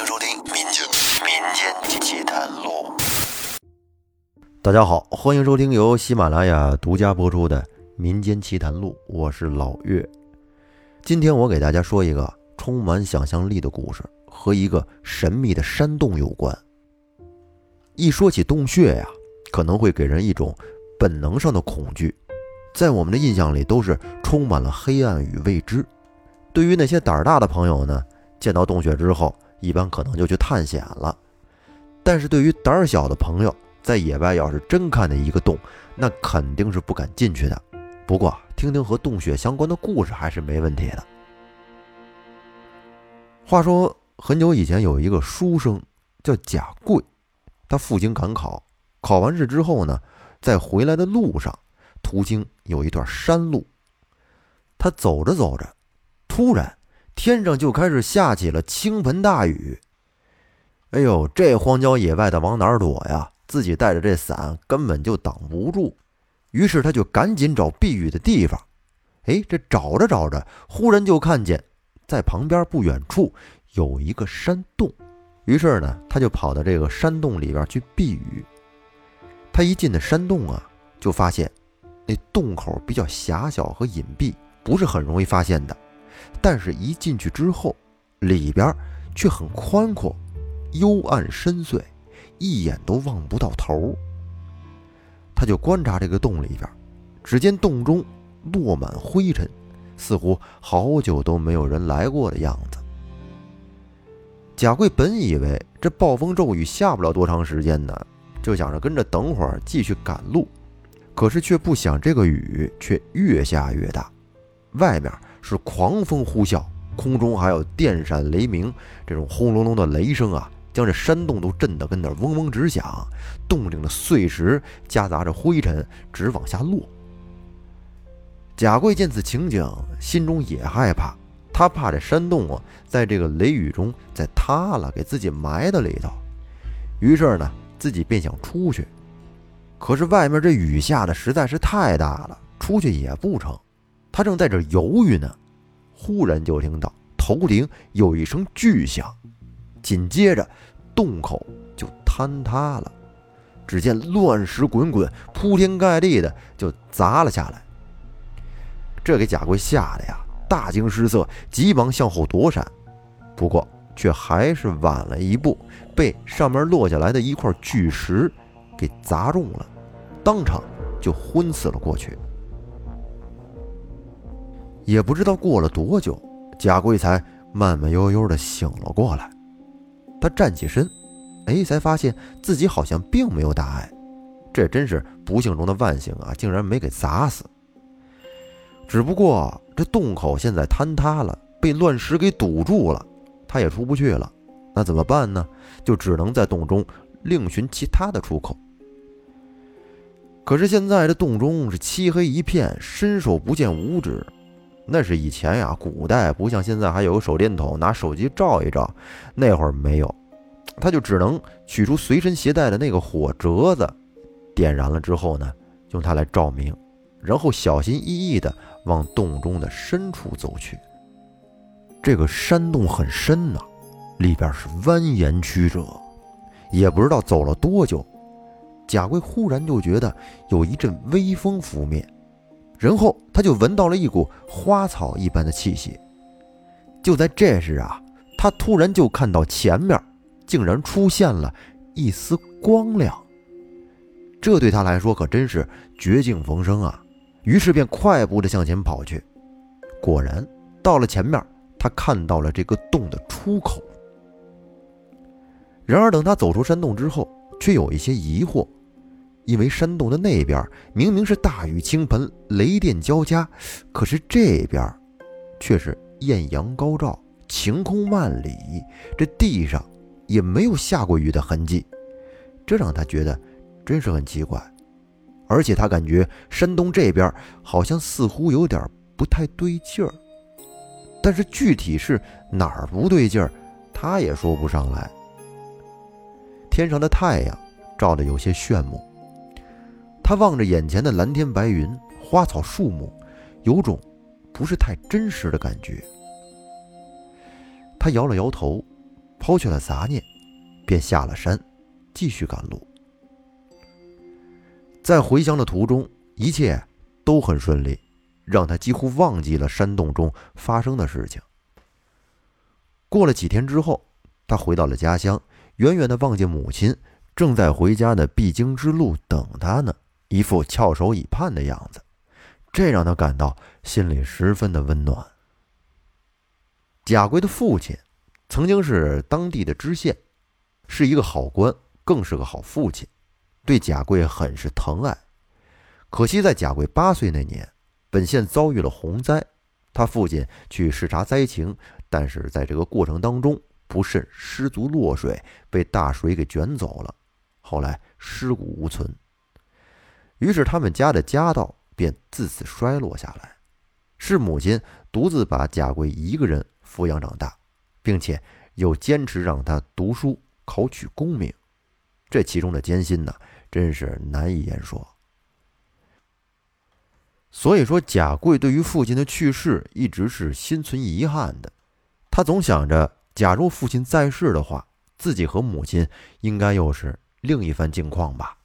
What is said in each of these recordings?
迎收听《民间民间奇谈录》。大家好，欢迎收听由喜马拉雅独家播出的《民间奇谈录》，我是老岳。今天我给大家说一个充满想象力的故事，和一个神秘的山洞有关。一说起洞穴呀，可能会给人一种本能上的恐惧，在我们的印象里都是充满了黑暗与未知。对于那些胆儿大的朋友呢，见到洞穴之后，一般可能就去探险了。但是对于胆儿小的朋友，在野外要是真看见一个洞，那肯定是不敢进去的。不过听听和洞穴相关的故事还是没问题的。话说很久以前有一个书生叫贾贵，他赴京赶考，考完试之后呢，在回来的路上，途经有一段山路，他走着走着。突然，天上就开始下起了倾盆大雨。哎呦，这荒郊野外的往哪儿躲呀？自己带着这伞根本就挡不住。于是他就赶紧找避雨的地方。哎，这找着找着，忽然就看见在旁边不远处有一个山洞。于是呢，他就跑到这个山洞里边去避雨。他一进那山洞啊，就发现那洞口比较狭小和隐蔽，不是很容易发现的。但是，一进去之后，里边却很宽阔、幽暗深邃，一眼都望不到头。他就观察这个洞里边，只见洞中落满灰尘，似乎好久都没有人来过的样子。贾贵本以为这暴风骤雨下不了多长时间呢，就想着跟着等会儿继续赶路，可是却不想这个雨却越下越大，外面。是狂风呼啸，空中还有电闪雷鸣，这种轰隆隆的雷声啊，将这山洞都震得跟那嗡嗡直响。洞顶的碎石夹杂着灰尘，直往下落。贾贵见此情景，心中也害怕，他怕这山洞啊，在这个雷雨中再塌了，给自己埋到里头。于是呢，自己便想出去，可是外面这雨下的实在是太大了，出去也不成。他正在这犹豫呢，忽然就听到头顶有一声巨响，紧接着洞口就坍塌了。只见乱石滚滚，铺天盖地的就砸了下来。这给贾贵吓得呀，大惊失色，急忙向后躲闪，不过却还是晚了一步，被上面落下来的一块巨石给砸中了，当场就昏死了过去。也不知道过了多久，贾贵才慢慢悠悠的醒了过来。他站起身，哎，才发现自己好像并没有大碍。这真是不幸中的万幸啊，竟然没给砸死。只不过这洞口现在坍塌了，被乱石给堵住了，他也出不去了。那怎么办呢？就只能在洞中另寻其他的出口。可是现在这洞中是漆黑一片，伸手不见五指。那是以前呀，古代不像现在还有个手电筒，拿手机照一照。那会儿没有，他就只能取出随身携带的那个火折子，点燃了之后呢，用它来照明，然后小心翼翼地往洞中的深处走去。这个山洞很深呐，里边是蜿蜒曲折，也不知道走了多久，贾贵忽然就觉得有一阵微风拂面。然后他就闻到了一股花草一般的气息。就在这时啊，他突然就看到前面竟然出现了一丝光亮。这对他来说可真是绝境逢生啊！于是便快步的向前跑去。果然到了前面，他看到了这个洞的出口。然而等他走出山洞之后，却有一些疑惑。因为山洞的那边明明是大雨倾盆、雷电交加，可是这边却是艳阳高照、晴空万里，这地上也没有下过雨的痕迹，这让他觉得真是很奇怪。而且他感觉山洞这边好像似乎有点不太对劲儿，但是具体是哪儿不对劲儿，他也说不上来。天上的太阳照得有些炫目。他望着眼前的蓝天白云、花草树木，有种不是太真实的感觉。他摇了摇头，抛却了杂念，便下了山，继续赶路。在回乡的途中，一切都很顺利，让他几乎忘记了山洞中发生的事情。过了几天之后，他回到了家乡，远远的望见母亲正在回家的必经之路等他呢，一副翘首以盼的样子，这让他感到心里十分的温暖。贾贵的父亲曾经是当地的知县，是一个好官，更是个好父亲，对贾贵很是疼爱。可惜在贾贵八岁那年，本县遭遇了洪灾，他父亲去视察灾情，但是在这个过程当中不慎失足落水，被大水给卷走了，后来尸骨无存。于是他们家的家道便自此衰落下来，是母亲独自把贾贵一个人。抚养长大，并且又坚持让他读书考取功名，这其中的艰辛呢，真是难以言说。所以说，贾贵对于父亲的去世一直是心存遗憾的。他总想着，假如父亲在世的话，自己和母亲应该又是另一番境况吧。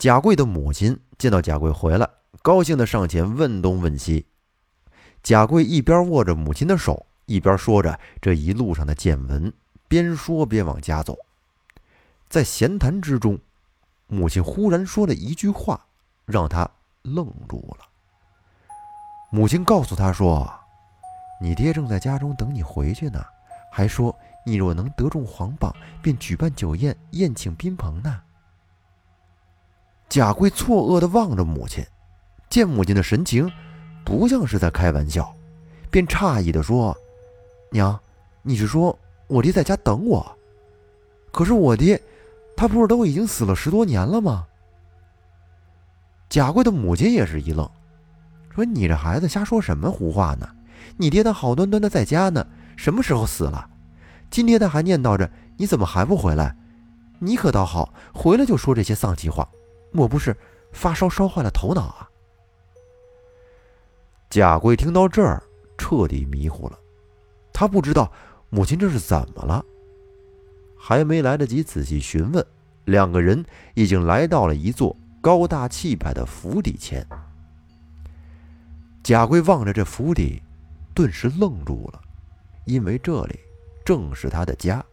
贾贵的母亲见到贾贵回来，高兴的上前问东问西。贾贵一边握着母亲的手，一边说着这一路上的见闻，边说边往家走。在闲谈之中，母亲忽然说了一句话，让他愣住了。母亲告诉他说：“你爹正在家中等你回去呢，还说你若能得中皇榜，便举办酒宴宴请宾朋呢。”贾贵错愕地望着母亲，见母亲的神情。不像是在开玩笑，便诧异地说：“娘，你是说我爹在家等我？可是我爹，他不是都已经死了十多年了吗？”贾贵的母亲也是一愣，说：“你这孩子瞎说什么胡话呢？你爹他好端端的在家呢，什么时候死了？今天他还念叨着你怎么还不回来？你可倒好，回来就说这些丧气话，莫不是发烧烧坏了头脑啊？”贾贵听到这儿，彻底迷糊了。他不知道母亲这是怎么了，还没来得及仔细询问，两个人已经来到了一座高大气派的府邸前。贾贵望着这府邸，顿时愣住了，因为这里正是他的家，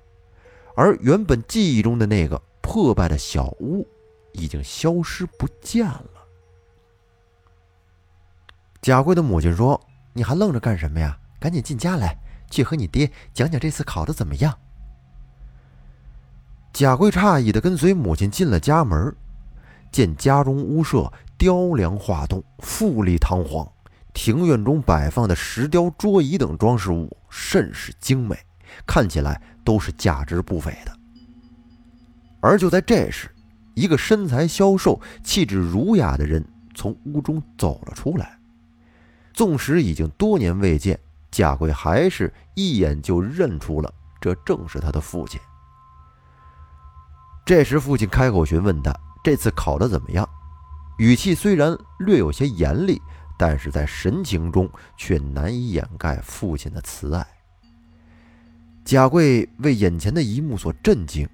而原本记忆中的那个破败的小屋，已经消失不见了。贾贵的母亲说：“你还愣着干什么呀？赶紧进家来，去和你爹讲讲这次考的怎么样。”贾贵诧异的跟随母亲进了家门，见家中屋舍雕梁画栋、富丽堂皇，庭院中摆放的石雕桌椅等装饰物甚是精美，看起来都是价值不菲的。而就在这时，一个身材消瘦、气质儒雅的人从屋中走了出来。纵使已经多年未见，贾贵还是一眼就认出了，这正是他的父亲。这时，父亲开口询问他这次考得怎么样，语气虽然略有些严厉，但是在神情中却难以掩盖父亲的慈爱。贾贵为眼前的一幕所震惊，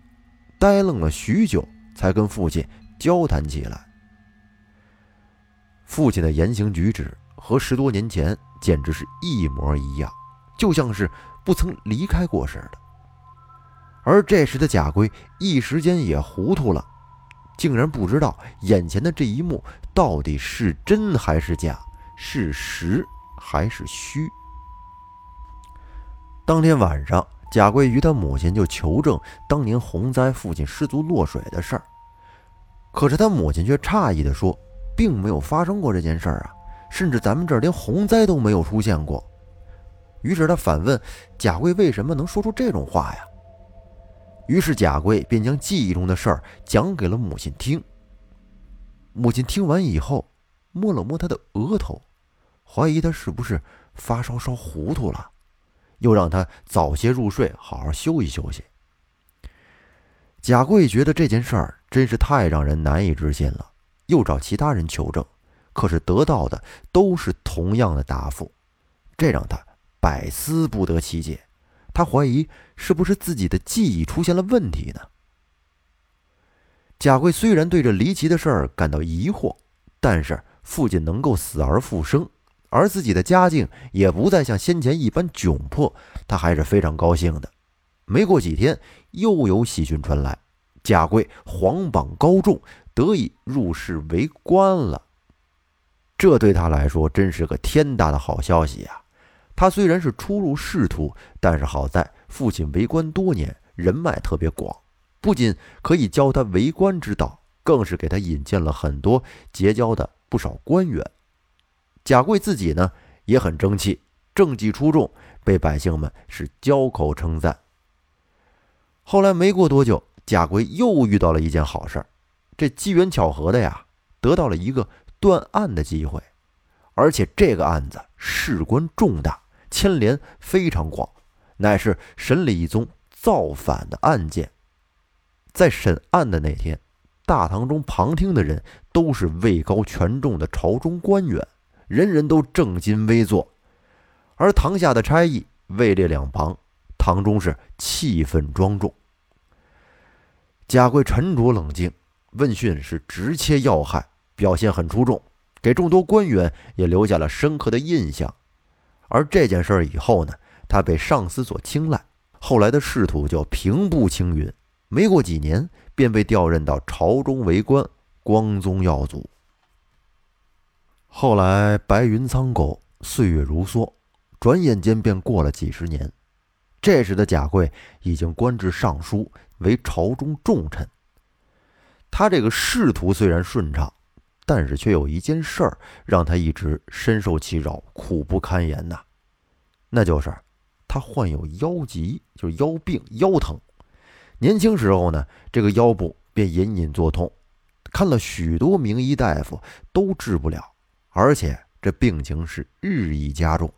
呆愣了许久，才跟父亲交谈起来。父亲的言行举止。和十多年前简直是一模一样，就像是不曾离开过似的。而这时的贾贵一时间也糊涂了，竟然不知道眼前的这一幕到底是真还是假，是实还是虚。当天晚上，贾贵与他母亲就求证当年洪灾父亲失足落水的事儿，可是他母亲却诧异地说，并没有发生过这件事儿啊。甚至咱们这儿连洪灾都没有出现过，于是他反问贾贵为什么能说出这种话呀？于是贾贵便将记忆中的事儿讲给了母亲听。母亲听完以后，摸了摸他的额头，怀疑他是不是发烧烧糊涂了，又让他早些入睡，好好休息休息。贾贵觉得这件事儿真是太让人难以置信了，又找其他人求证。可是得到的都是同样的答复，这让他百思不得其解。他怀疑是不是自己的记忆出现了问题呢？贾贵虽然对这离奇的事儿感到疑惑，但是父亲能够死而复生，而自己的家境也不再像先前一般窘迫，他还是非常高兴的。没过几天，又有喜讯传来，贾贵皇榜高中，得以入仕为官了。这对他来说真是个天大的好消息呀！他虽然是初入仕途，但是好在父亲为官多年，人脉特别广，不仅可以教他为官之道，更是给他引荐了很多结交的不少官员。贾贵自己呢也很争气，政绩出众，被百姓们是交口称赞。后来没过多久，贾贵又遇到了一件好事儿，这机缘巧合的呀，得到了一个断案的机会，而且这个案子事关重大，牵连非常广，乃是审理一宗造反的案件。在审案的那天，大堂中旁听的人都是位高权重的朝中官员，人人都正襟危坐，而堂下的差役位列两旁。堂中是气氛庄重，贾贵沉着冷静，问讯是直切要害，表现很出众，给众多官员也留下了深刻的印象。而这件事以后呢，他被上司所青睐，后来的仕途就平步青云，没过几年便被调任到朝中为官，光宗耀祖。后来白云苍狗，岁月如梭，转眼间便过了几十年。这时的贾贵已经官至尚书，为朝中重臣。他这个仕途虽然顺畅，但是却有一件事儿让他一直深受其扰，苦不堪言呐。那就是他患有腰疾，就是腰病、腰疼。年轻时候呢，这个腰部便隐隐作痛，看了许多名医大夫都治不了，而且这病情是日益加重。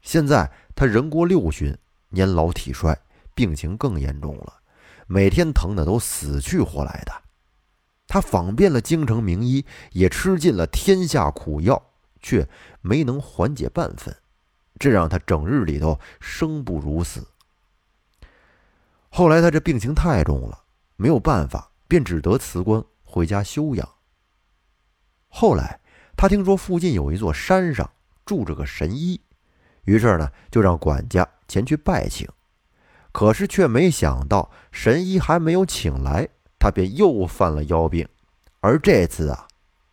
现在他人过六旬。年老体衰，病情更严重了，每天疼得都死去活来的。他访遍了京城名医，也吃尽了天下苦药，却没能缓解半分，这让他整日里头生不如死。后来他这病情太重了，没有办法，便只得辞官回家休养。后来他听说附近有一座山上住着个神医，于是呢，就让管家。前去拜请，可是却没想到神医还没有请来，他便又犯了腰病，而这次啊，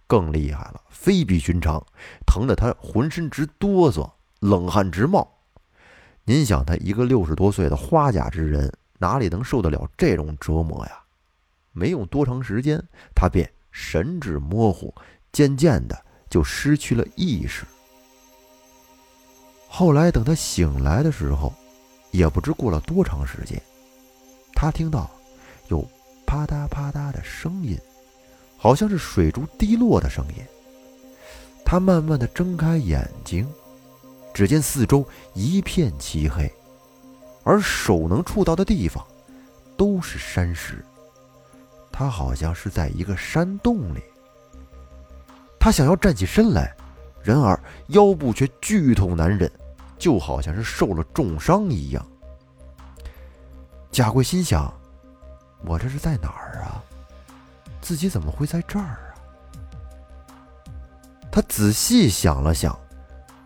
更厉害了，非比寻常，疼得他浑身直哆嗦，冷汗直冒。您想，他一个六十多岁的花甲之人，哪里能受得了这种折磨呀？没用多长时间，他便神志模糊，渐渐的就失去了意识。后来等他醒来的时候，也不知过了多长时间，他听到有啪嗒啪嗒的声音，好像是水珠滴落的声音。他慢慢的睁开眼睛，只见四周一片漆黑，而手能触到的地方都是山石。他好像是在一个山洞里。他想要站起身来，然而腰部却剧痛难忍。就好像是受了重伤一样。贾贵心想：“我这是在哪儿啊？自己怎么会在这儿啊？”他仔细想了想，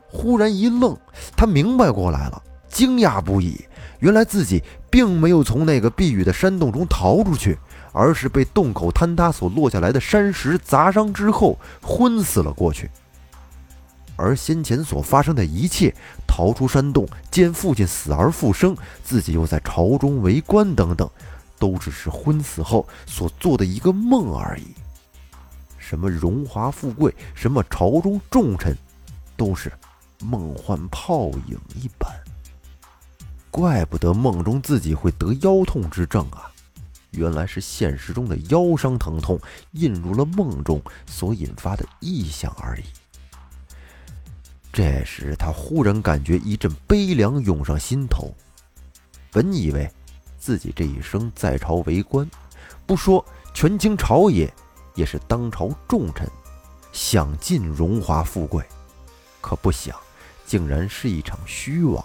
忽然一愣，他明白过来了，惊讶不已。原来自己并没有从那个避雨的山洞中逃出去，而是被洞口坍塌所落下来的山石砸伤之后昏死了过去。而先前所发生的一切，逃出山洞，见父亲死而复生，自己又在朝中为官等等，都只是昏死后所做的一个梦而已。什么荣华富贵，什么朝中重臣，都是梦幻泡影一般。怪不得梦中自己会得腰痛之症啊！原来是现实中的腰伤疼痛印入了梦中所引发的异象而已。这时，他忽然感觉一阵悲凉涌上心头。本以为自己这一生在朝为官，不说权倾朝野，也是当朝重臣，享尽荣华富贵。可不想，竟然是一场虚妄。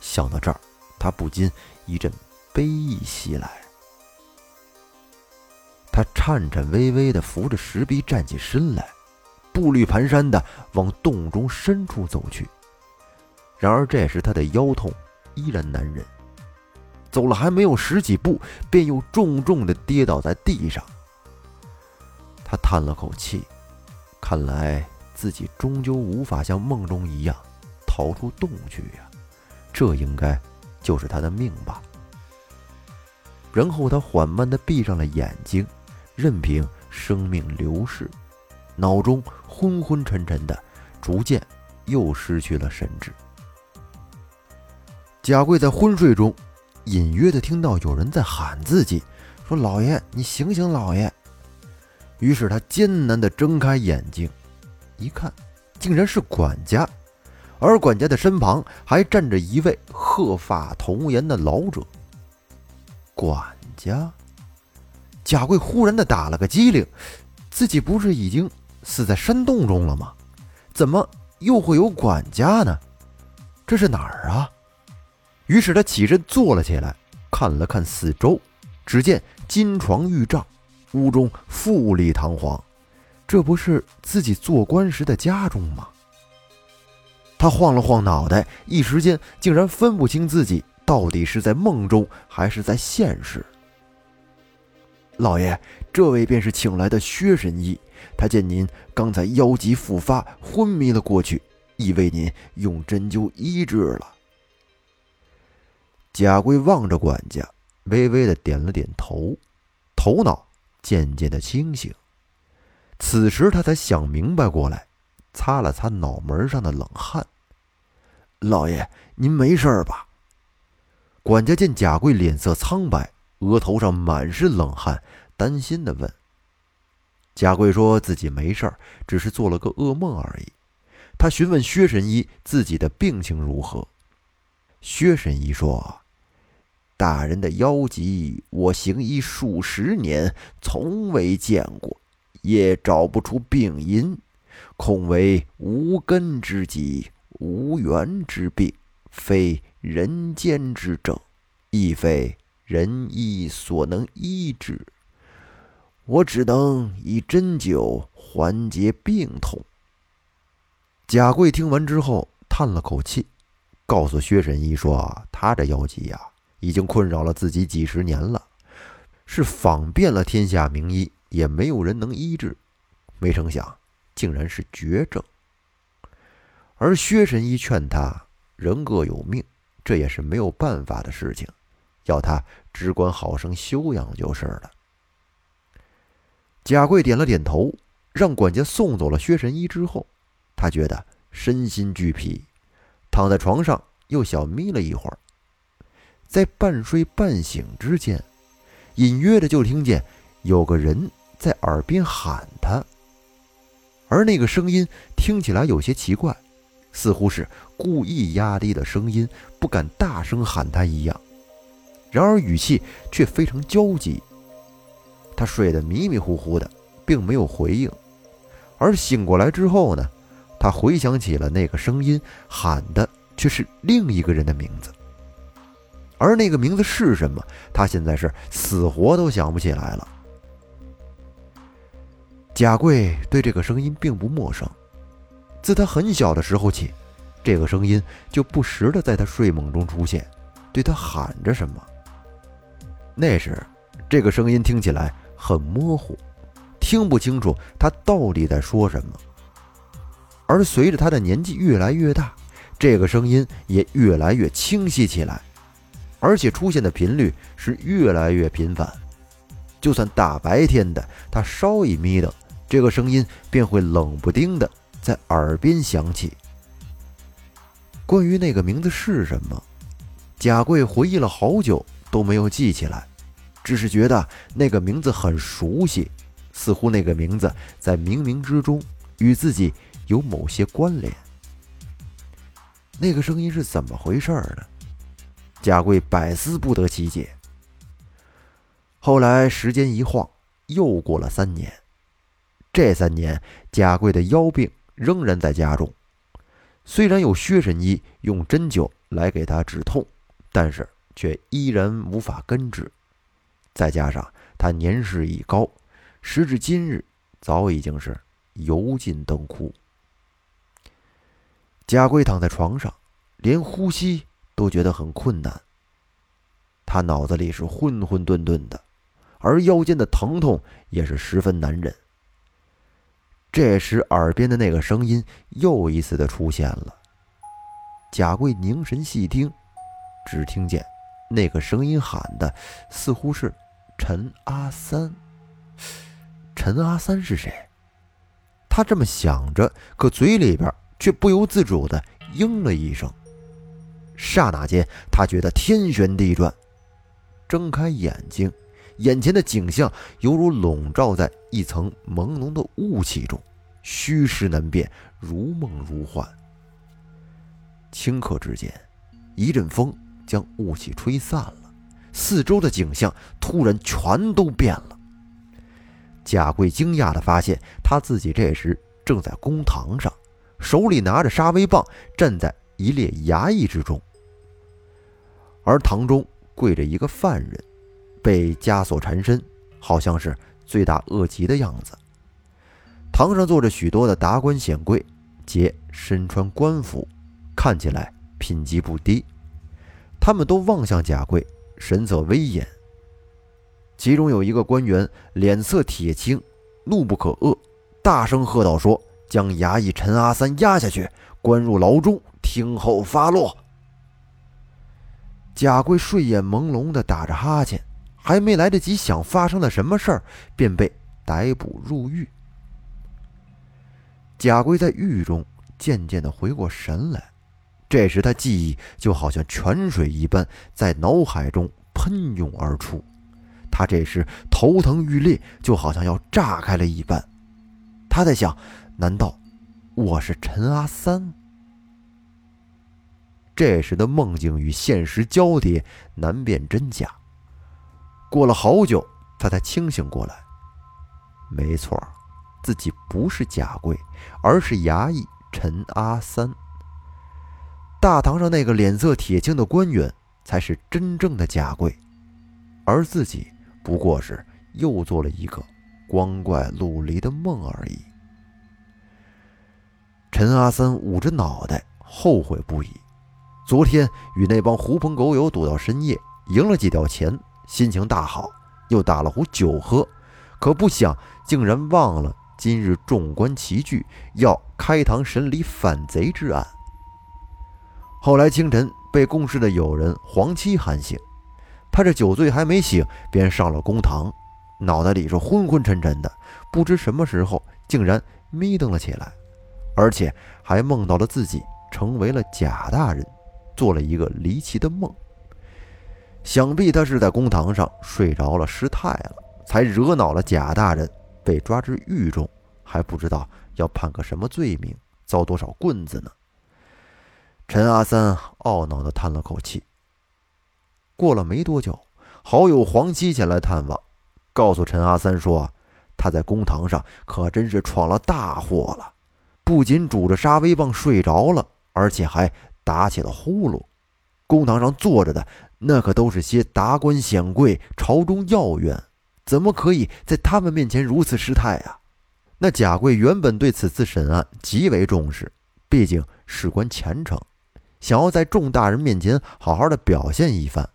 想到这儿，他不禁一阵悲意袭来。他颤颤巍巍地扶着石壁站起身来，步履蹒跚地往洞中深处走去。然而这时他的腰痛依然难忍，走了还没有十几步，便又重重地跌倒在地上。他叹了口气，看来自己终究无法像梦中一样逃出洞去呀，这应该就是他的命吧。然后他缓慢地闭上了眼睛。任凭生命流逝，脑中昏昏沉沉的，逐渐又失去了神智。贾贵在昏睡中，隐约的听到有人在喊自己，说：“老爷，你醒醒，老爷！”于是他艰难的睁开眼睛，一看，竟然是管家，而管家的身旁还站着一位鹤发童颜的老者。管家。贾贵忽然的打了个激灵，自己不是已经死在山洞中了吗？怎么又会有管家呢？这是哪儿啊？于是他起身坐了起来，看了看四周，只见金床玉帐，屋中富丽堂皇，这不是自己做官时的家中吗？他晃了晃脑袋，一时间竟然分不清自己到底是在梦中还是在现实。老爷，这位便是请来的薛神医。他见您刚才腰疾复发，昏迷了过去，已为您用针灸医治了。贾贵望着管家，微微的点了点头，头脑渐渐的清醒。此时他才想明白过来，擦了擦脑门上的冷汗。老爷，您没事吧？管家见贾贵脸色苍白。额头上满是冷汗，担心的问：“贾贵说自己没事儿，只是做了个噩梦而已。”他询问薛神医自己的病情如何。薛神医说：“大人的腰疾，我行医数十年，从未见过，也找不出病因，恐为无根之疾、无缘之病，非人间之症，亦非。”人医所能医治，我只能以针灸缓解病痛。贾贵听完之后叹了口气，告诉薛神医说：“他这腰疾呀，已经困扰了自己几十年了，是访遍了天下名医，也没有人能医治。没成想，竟然是绝症。而薛神医劝他，人各有命，这也是没有办法的事情。”要他只管好生休养就是了。贾贵点了点头，让管家送走了薛神医之后，他觉得身心俱疲，躺在床上又小眯了一会儿。在半睡半醒之间，隐约的就听见有个人在耳边喊他，而那个声音听起来有些奇怪，似乎是故意压低的声音，不敢大声喊他一样。然而语气却非常焦急。他睡得迷迷糊糊的，并没有回应。而醒过来之后呢，他回想起了那个声音喊的却是另一个人的名字。而那个名字是什么，他现在是死活都想不起来了。贾贵对这个声音并不陌生，自他很小的时候起，这个声音就不时的在他睡梦中出现，对他喊着什么。那时，这个声音听起来很模糊，听不清楚他到底在说什么。而随着他的年纪越来越大，这个声音也越来越清晰起来，而且出现的频率是越来越频繁。就算大白天的，他稍一眯瞪，这个声音便会冷不丁的在耳边响起。关于那个名字是什么，贾贵回忆了好久。都没有记起来，只是觉得那个名字很熟悉，似乎那个名字在冥冥之中与自己有某些关联。那个声音是怎么回事呢？贾贵百思不得其解。后来时间一晃，又过了三年。这三年，贾贵的腰病仍然在加重。虽然有薛神医用针灸来给他止痛。但是却依然无法根治。再加上他年事已高，时至今日早已经是油尽灯枯。贾贵躺在床上，连呼吸都觉得很困难。他脑子里是混混沌沌的，而腰间的疼痛也是十分难忍。这时，耳边的那个声音又一次的出现了。贾贵凝神细听，只听见那个声音喊的似乎是陈阿三。陈阿三是谁？他这么想着，可嘴里边却不由自主的应了一声。刹那间，他觉得天旋地转。睁开眼睛，眼前的景象犹如笼罩在一层朦胧的雾气中，虚实难辨，如梦如幻。顷刻之间，一阵风将雾气吹散了，四周的景象突然全都变了。贾贵惊讶地发现，他自己这时正在公堂上，手里拿着杀威棒，站在一列衙役之中，而堂中。跪着一个犯人，被枷锁缠身，好像是罪大恶极的样子。堂上坐着许多的达官显贵，皆身穿官服，看起来品级不低。他们都望向贾贵，神色威严。其中有一个官员脸色铁青，怒不可遏，大声喝道：“说将衙役陈阿三押下去，关入牢中，听候发落。”贾贵睡眼朦胧地打着哈欠，还没来得及想发生了什么事儿，便被逮捕入狱。贾贵在狱中渐渐地回过神来，这时他记忆就好像泉水一般在脑海中喷涌而出，他这时头疼欲裂，就好像要炸开了一般。他在想：难道我是陈阿三？这时的梦境与现实交叠，难辨真假。过了好久，他才清醒过来。没错，自己不是贾贵，而是衙役陈阿三。大堂上那个脸色铁青的官员，才是真正的贾贵，而自己不过是又做了一个光怪陆离的梦而已。陈阿三捂着脑袋，后悔不已。昨天与那帮狐朋狗友赌到深夜，赢了几吊钱，心情大好，又打了壶酒喝，可不想竟然忘了今日众官齐聚，要开堂审理反贼之案。后来清晨被共事的友人黄七喊醒，他这酒醉还没醒，便上了公堂，脑袋里是昏昏沉沉的，不知什么时候竟然眯瞪了起来，而且还梦到了自己成为了贾大人。做了一个离奇的梦，想必他是在公堂上睡着了失态了，才惹恼了贾大人，被抓至狱中，还不知道要判个什么罪名，遭多少棍子呢？陈阿三懊恼地叹了口气。过了没多久，好友黄七前来探望，告诉陈阿三说，他在公堂上可真是闯了大祸了，不仅拄着杀威棒睡着了，而且还。打起了呼噜，公堂上坐着的那可都是些达官显贵、朝中要员，怎么可以在他们面前如此失态啊？那贾贵原本对此次审案极为重视，毕竟事关前程，想要在众大人面前好好的表现一番，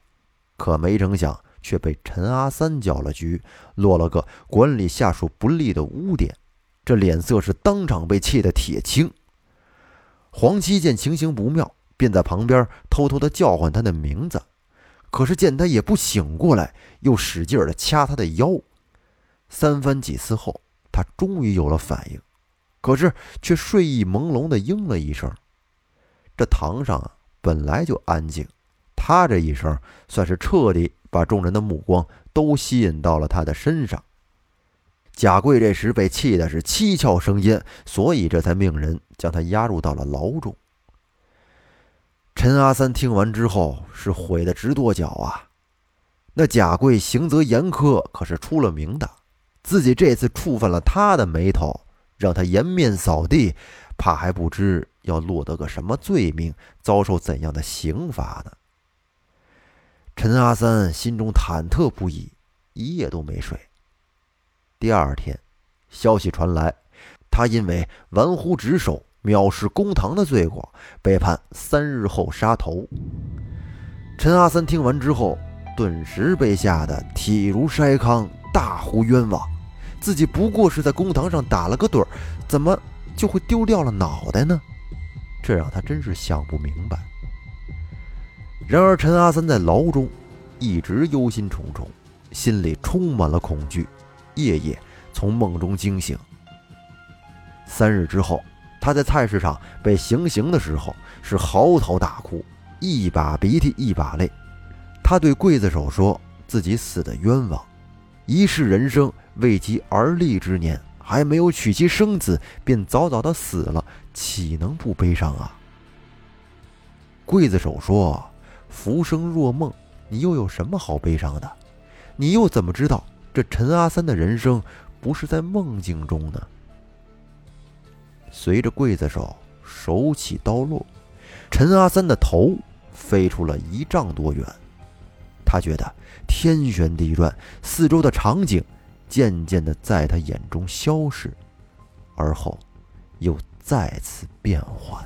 可没成想却被陈阿三搅了局，落了个管理下属不利的污点，这脸色是当场被气得铁青。黄七见情形不妙。便在旁边偷偷的叫唤他的名字，可是见他也不醒过来，又使劲的掐他的腰。三番几次后，他终于有了反应，可是却睡意朦胧的应了一声。这堂上啊本来就安静，他这一声算是彻底把众人的目光都吸引到了他的身上。贾贵这时被气的是七窍生烟，所以这才命人将他押入到了牢中。陈阿三听完之后是悔得直跺脚啊！那贾贵行则严苛，可是出了名的，自己这次触犯了他的眉头，让他颜面扫地，怕还不知要落得个什么罪名，遭受怎样的刑罚呢？陈阿三心中忐忑不已，一夜都没睡。第二天，消息传来，他因为玩忽职守、藐视公堂的罪过，被判三日后杀头。陈阿三听完之后，顿时被吓得体如筛糠，大呼冤枉。自己不过是在公堂上打了个盹儿，怎么就会丢掉了脑袋呢？这让他真是想不明白。然而，陈阿三在牢中一直忧心忡忡，心里充满了恐惧，夜夜从梦中惊醒。三日之后，他在菜市场被行刑的时候，是嚎啕大哭，一把鼻涕一把泪。他对刽子手说自己死的冤枉，一世人生未及而立之年，还没有娶妻生子，便早早的死了，岂能不悲伤啊？刽子手说。浮生若梦，你又有什么好悲伤的？你又怎么知道这陈阿三的人生不是在梦境中呢？随着刽子手手起刀落，陈阿三的头飞出了一丈多远。他觉得天旋地转，四周的场景渐渐的在他眼中消失，而后又再次变换。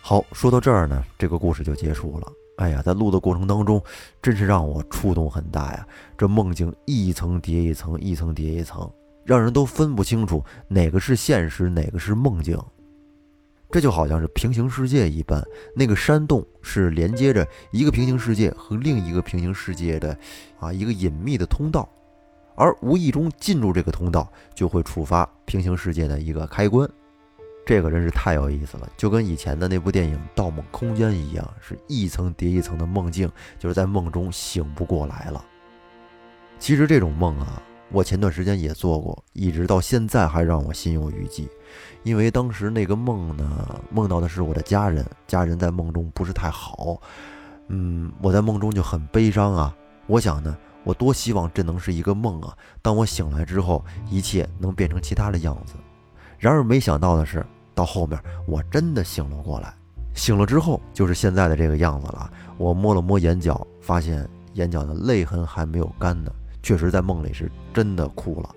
好，说到这儿呢，这个故事就结束了。哎呀，在录的过程当中，真是让我触动很大呀。这梦境一层叠一层，一层叠一层，让人都分不清楚哪个是现实，哪个是梦境。这就好像是平行世界一般，那个山洞是连接着一个平行世界和另一个平行世界的啊一个隐秘的通道，而无意中进入这个通道，就会触发平行世界的一个开关。这个真是太有意思了，就跟以前的那部电影《盗梦空间》一样，是一层叠一层的梦境，就是在梦中醒不过来了。其实这种梦啊，我前段时间也做过，一直到现在还让我心有余悸。因为当时那个梦呢，梦到的是我的家人，家人在梦中不是太好，嗯，我在梦中就很悲伤啊。我想呢，我多希望这能是一个梦啊，当我醒来之后，一切能变成其他的样子。然而没想到的是。到后面，我真的醒了过来。醒了之后，就是现在的这个样子了。我摸了摸眼角，发现眼角的泪痕还没有干呢。确实，在梦里是真的哭了。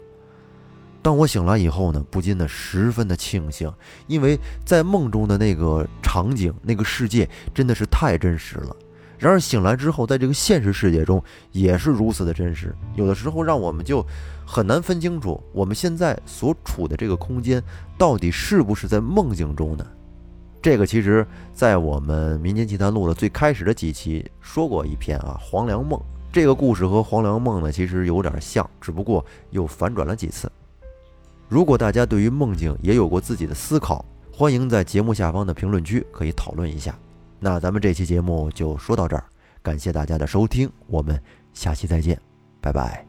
当我醒来以后呢，不禁的十分的庆幸，因为在梦中的那个场景、那个世界真的是太真实了。然而醒来之后，在这个现实世界中也是如此的真实。有的时候让我们就很难分清楚，我们现在所处的这个空间到底是不是在梦境中呢？这个其实，在我们《民间奇谈录》的最开始的几期说过一篇啊，黄粱梦这个故事和黄粱梦呢，其实有点像，只不过又反转了几次。如果大家对于梦境也有过自己的思考，欢迎在节目下方的评论区可以讨论一下。那咱们这期节目就说到这儿，感谢大家的收听，我们下期再见，拜拜。